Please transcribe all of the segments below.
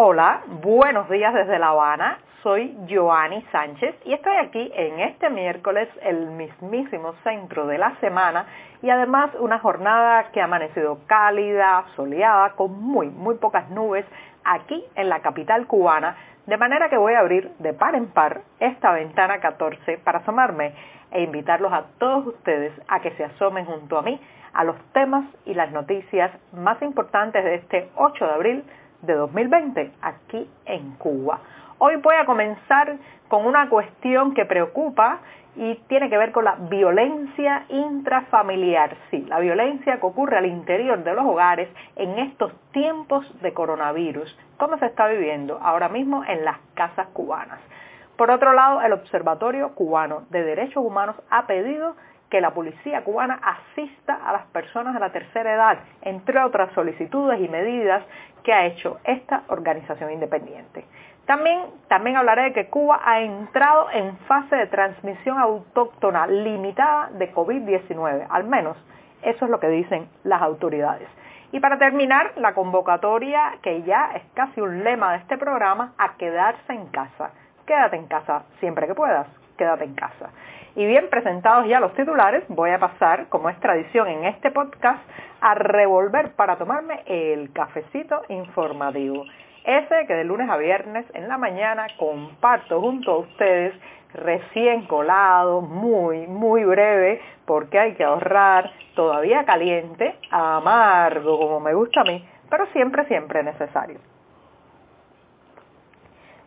Hola, buenos días desde La Habana. Soy Joanny Sánchez y estoy aquí en este miércoles, el mismísimo centro de la semana y además una jornada que ha amanecido cálida, soleada, con muy, muy pocas nubes aquí en la capital cubana, de manera que voy a abrir de par en par esta ventana 14 para asomarme e invitarlos a todos ustedes a que se asomen junto a mí a los temas y las noticias más importantes de este 8 de abril de 2020 aquí en Cuba. Hoy voy a comenzar con una cuestión que preocupa y tiene que ver con la violencia intrafamiliar. Sí, la violencia que ocurre al interior de los hogares en estos tiempos de coronavirus. ¿Cómo se está viviendo ahora mismo en las casas cubanas? Por otro lado, el Observatorio Cubano de Derechos Humanos ha pedido que la policía cubana asista a las personas de la tercera edad, entre otras solicitudes y medidas que ha hecho esta organización independiente. También, también hablaré de que Cuba ha entrado en fase de transmisión autóctona limitada de COVID-19, al menos eso es lo que dicen las autoridades. Y para terminar, la convocatoria, que ya es casi un lema de este programa, a quedarse en casa. Quédate en casa siempre que puedas, quédate en casa. Y bien presentados ya los titulares, voy a pasar, como es tradición en este podcast, a revolver para tomarme el cafecito informativo. Ese que de lunes a viernes en la mañana comparto junto a ustedes, recién colado, muy, muy breve, porque hay que ahorrar, todavía caliente, amargo como me gusta a mí, pero siempre, siempre necesario.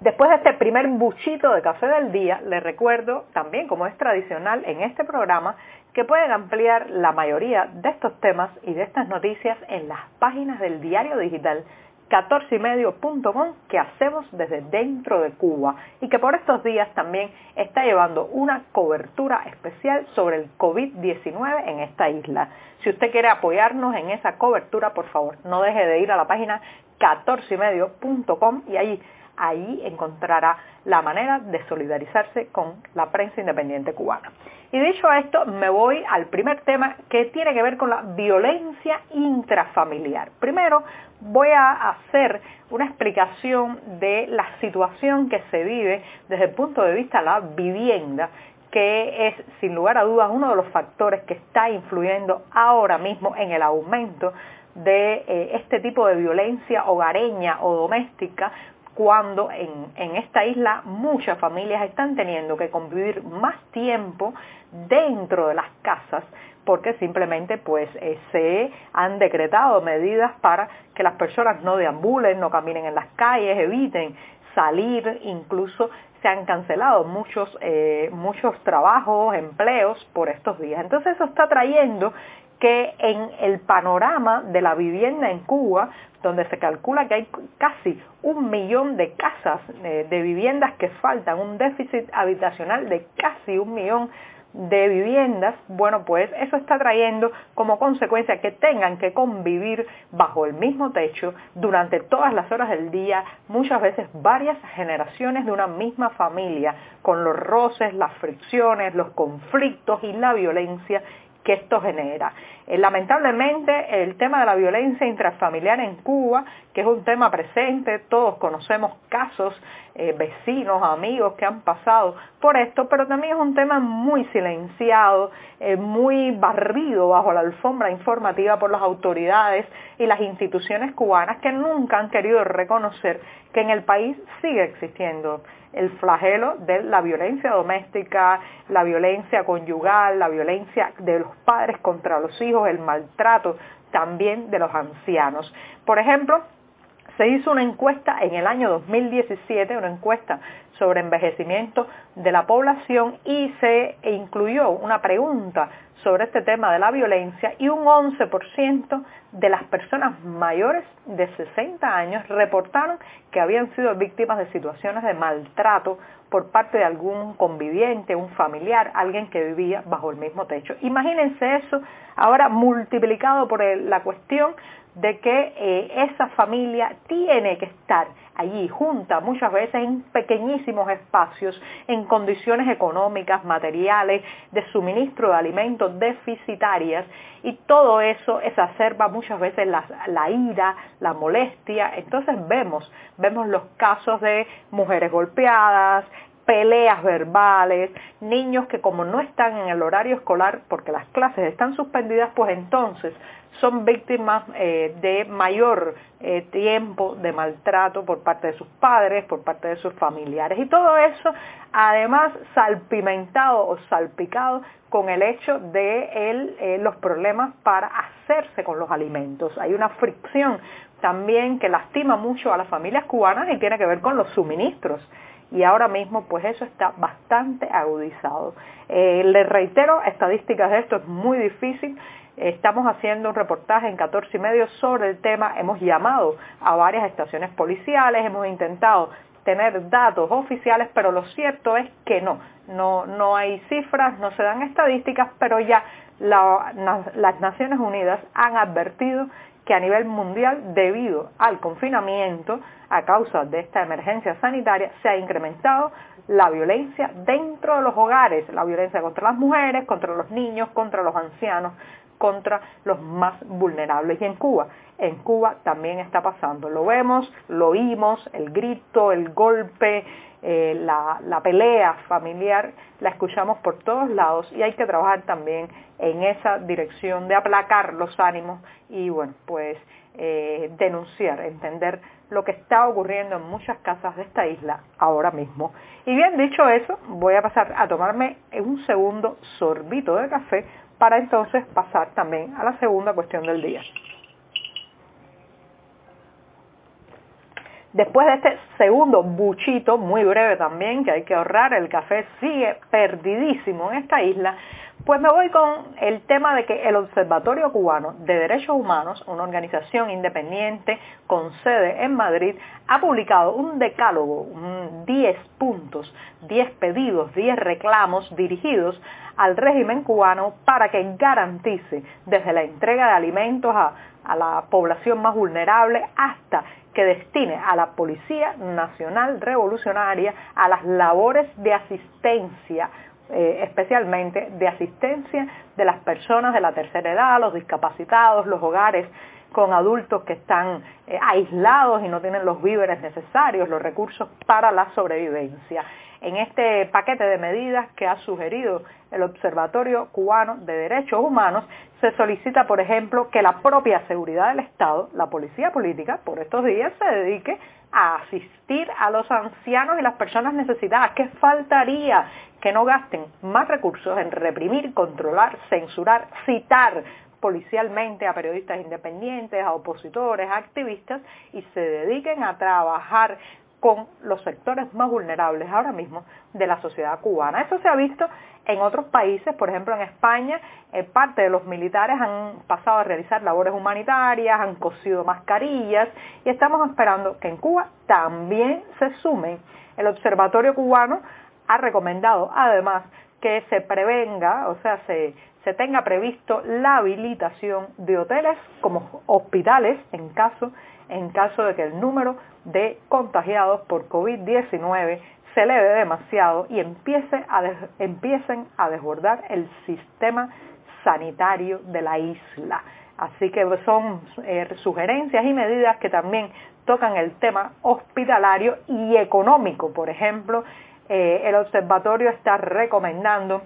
Después de este primer buchito de café del día, les recuerdo también, como es tradicional en este programa, que pueden ampliar la mayoría de estos temas y de estas noticias en las páginas del diario digital 14ymedio.com que hacemos desde dentro de Cuba y que por estos días también está llevando una cobertura especial sobre el COVID-19 en esta isla. Si usted quiere apoyarnos en esa cobertura, por favor, no deje de ir a la página 14ymedio.com y ahí ahí encontrará la manera de solidarizarse con la prensa independiente cubana. Y dicho esto, me voy al primer tema que tiene que ver con la violencia intrafamiliar. Primero, voy a hacer una explicación de la situación que se vive desde el punto de vista de la vivienda que es sin lugar a dudas uno de los factores que está influyendo ahora mismo en el aumento de eh, este tipo de violencia hogareña o doméstica cuando en, esta isla muchas familias están teniendo que convivir más tiempo dentro de las casas porque simplemente pues eh, se han decretado medidas para que las personas no deambulen, no caminen en las calles, eviten salir, incluso se han cancelado muchos, eh, muchos trabajos, empleos por estos días. Entonces eso está trayendo que en el panorama de la vivienda en Cuba, donde se calcula que hay casi un millón de casas eh, de viviendas que faltan, un déficit habitacional de casi un millón de viviendas, bueno, pues eso está trayendo como consecuencia que tengan que convivir bajo el mismo techo durante todas las horas del día, muchas veces varias generaciones de una misma familia, con los roces, las fricciones, los conflictos y la violencia que esto genera. Eh, lamentablemente el tema de la violencia intrafamiliar en Cuba, que es un tema presente, todos conocemos casos, eh, vecinos, amigos que han pasado por esto, pero también es un tema muy silenciado, eh, muy barrido bajo la alfombra informativa por las autoridades y las instituciones cubanas que nunca han querido reconocer que en el país sigue existiendo el flagelo de la violencia doméstica, la violencia conyugal, la violencia de los padres contra los hijos, el maltrato también de los ancianos. Por ejemplo, se hizo una encuesta en el año 2017, una encuesta sobre envejecimiento de la población y se incluyó una pregunta sobre este tema de la violencia y un 11% de las personas mayores de 60 años reportaron que habían sido víctimas de situaciones de maltrato por parte de algún conviviente, un familiar, alguien que vivía bajo el mismo techo. Imagínense eso ahora multiplicado por la cuestión de que eh, esa familia tiene que estar allí junta, muchas veces en pequeñísimos espacios, en condiciones económicas, materiales, de suministro de alimentos deficitarias y todo eso exacerba muchas veces la, la ira, la molestia. Entonces vemos, vemos los casos de mujeres golpeadas, peleas verbales, niños que como no están en el horario escolar porque las clases están suspendidas, pues entonces son víctimas eh, de mayor eh, tiempo de maltrato por parte de sus padres, por parte de sus familiares. Y todo eso, además, salpimentado o salpicado con el hecho de eh, los problemas para hacerse con los alimentos. Hay una fricción también que lastima mucho a las familias cubanas y tiene que ver con los suministros y ahora mismo pues eso está bastante agudizado. Eh, le reitero, estadísticas de esto es muy difícil. Estamos haciendo un reportaje en 14 y medio sobre el tema, hemos llamado a varias estaciones policiales, hemos intentado tener datos oficiales, pero lo cierto es que no, no, no hay cifras, no se dan estadísticas, pero ya las Naciones Unidas han advertido que a nivel mundial, debido al confinamiento, a causa de esta emergencia sanitaria, se ha incrementado la violencia dentro de los hogares, la violencia contra las mujeres, contra los niños, contra los ancianos, contra los más vulnerables. Y en Cuba, en Cuba también está pasando. Lo vemos, lo oímos, el grito, el golpe, eh, la, pelea familiar la escuchamos por todos lados y hay que trabajar también en esa dirección de aplacar los ánimos y bueno, pues eh, denunciar, entender lo que está ocurriendo en muchas casas de esta isla ahora mismo. Y bien dicho eso, voy a pasar a tomarme un segundo sorbito de café para entonces pasar también a la segunda cuestión del día. Después de este segundo buchito, muy breve también, que hay que ahorrar, el café sigue perdidísimo en esta isla, pues me voy con el tema de que el Observatorio Cubano de Derechos Humanos, una organización independiente con sede en Madrid, ha publicado un decálogo, 10 puntos, 10 pedidos, 10 reclamos dirigidos al régimen cubano para que garantice desde la entrega de alimentos a, a la población más vulnerable hasta que destine a la Policía Nacional Revolucionaria a las labores de asistencia, eh, especialmente de asistencia de las personas de la tercera edad, los discapacitados, los hogares con adultos que están eh, aislados y no tienen los víveres necesarios, los recursos para la sobrevivencia. En este paquete de medidas que ha sugerido el Observatorio Cubano de Derechos Humanos, se solicita, por ejemplo, que la propia seguridad del Estado, la policía política, por estos días se dedique a asistir a los ancianos y las personas necesitadas. ¿Qué faltaría? Que no gasten más recursos en reprimir, controlar, censurar, citar policialmente a periodistas independientes, a opositores, a activistas y se dediquen a trabajar con los sectores más vulnerables ahora mismo de la sociedad cubana. Eso se ha visto en otros países, por ejemplo en España, eh, parte de los militares han pasado a realizar labores humanitarias, han cosido mascarillas y estamos esperando que en Cuba también se sumen. El Observatorio Cubano ha recomendado además que se prevenga, o sea, se, se tenga previsto la habilitación de hoteles como hospitales en caso, en caso de que el número de contagiados por COVID-19 se eleve demasiado y empiecen a desbordar el sistema sanitario de la isla. Así que son eh, sugerencias y medidas que también tocan el tema hospitalario y económico. Por ejemplo, eh, el observatorio está recomendando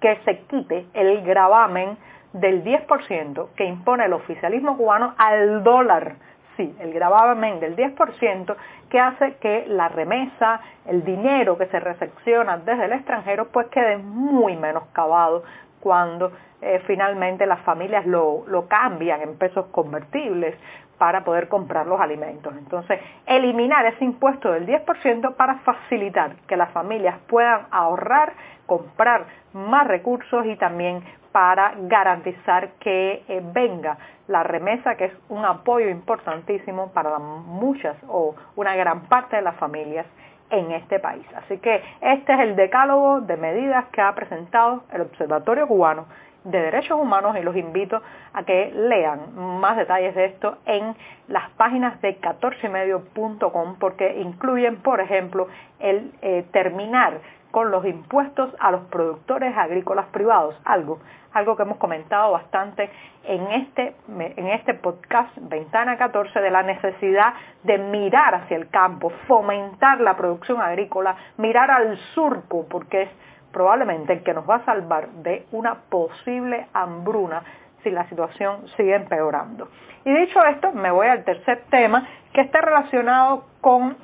que se quite el gravamen del 10% que impone el oficialismo cubano al dólar sí, el gravamen del 10% que hace que la remesa, el dinero que se recepciona desde el extranjero, pues quede muy menoscabado cuando eh, finalmente las familias lo, lo cambian en pesos convertibles para poder comprar los alimentos. Entonces, eliminar ese impuesto del 10% para facilitar que las familias puedan ahorrar, comprar más recursos y también para garantizar que eh, venga la remesa, que es un apoyo importantísimo para muchas o una gran parte de las familias en este país. Así que este es el decálogo de medidas que ha presentado el Observatorio Cubano de Derechos Humanos y los invito a que lean más detalles de esto en las páginas de 14medio.com porque incluyen, por ejemplo, el eh, terminar con los impuestos a los productores agrícolas privados, algo, algo que hemos comentado bastante en este, en este podcast Ventana 14 de la necesidad de mirar hacia el campo, fomentar la producción agrícola, mirar al surco, porque es probablemente el que nos va a salvar de una posible hambruna si la situación sigue empeorando. Y dicho esto, me voy al tercer tema que está relacionado con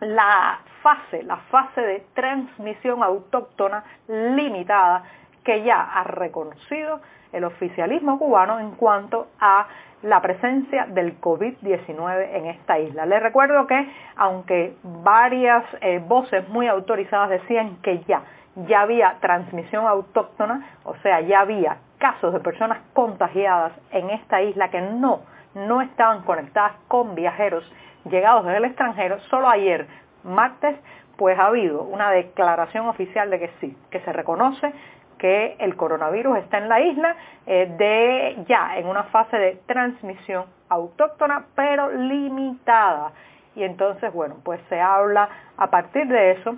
la fase, la fase de transmisión autóctona limitada que ya ha reconocido el oficialismo cubano en cuanto a la presencia del COVID-19 en esta isla. Les recuerdo que aunque varias eh, voces muy autorizadas decían que ya, ya había transmisión autóctona, o sea, ya había casos de personas contagiadas en esta isla que no, no estaban conectadas con viajeros llegados desde el extranjero, solo ayer, martes, pues ha habido una declaración oficial de que sí, que se reconoce que el coronavirus está en la isla eh, de ya en una fase de transmisión autóctona pero limitada. Y entonces, bueno, pues se habla a partir de eso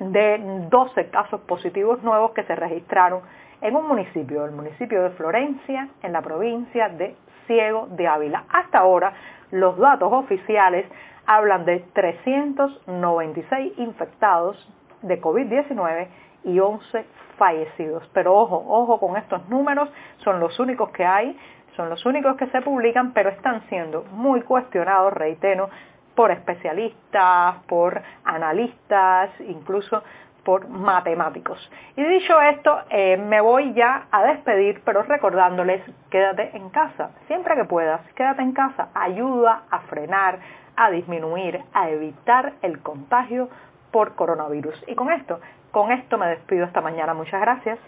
de 12 casos positivos nuevos que se registraron en un municipio, el municipio de Florencia, en la provincia de Ciego de Ávila. Hasta ahora, los datos oficiales hablan de 396 infectados de COVID-19 y 11 fallecidos. Pero ojo, ojo con estos números, son los únicos que hay, son los únicos que se publican, pero están siendo muy cuestionados, reitero, por especialistas, por analistas, incluso por matemáticos. Y dicho esto, eh, me voy ya a despedir, pero recordándoles, quédate en casa, siempre que puedas, quédate en casa, ayuda a frenar, a disminuir, a evitar el contagio por coronavirus. Y con esto con esto me despido esta mañana. Muchas gracias.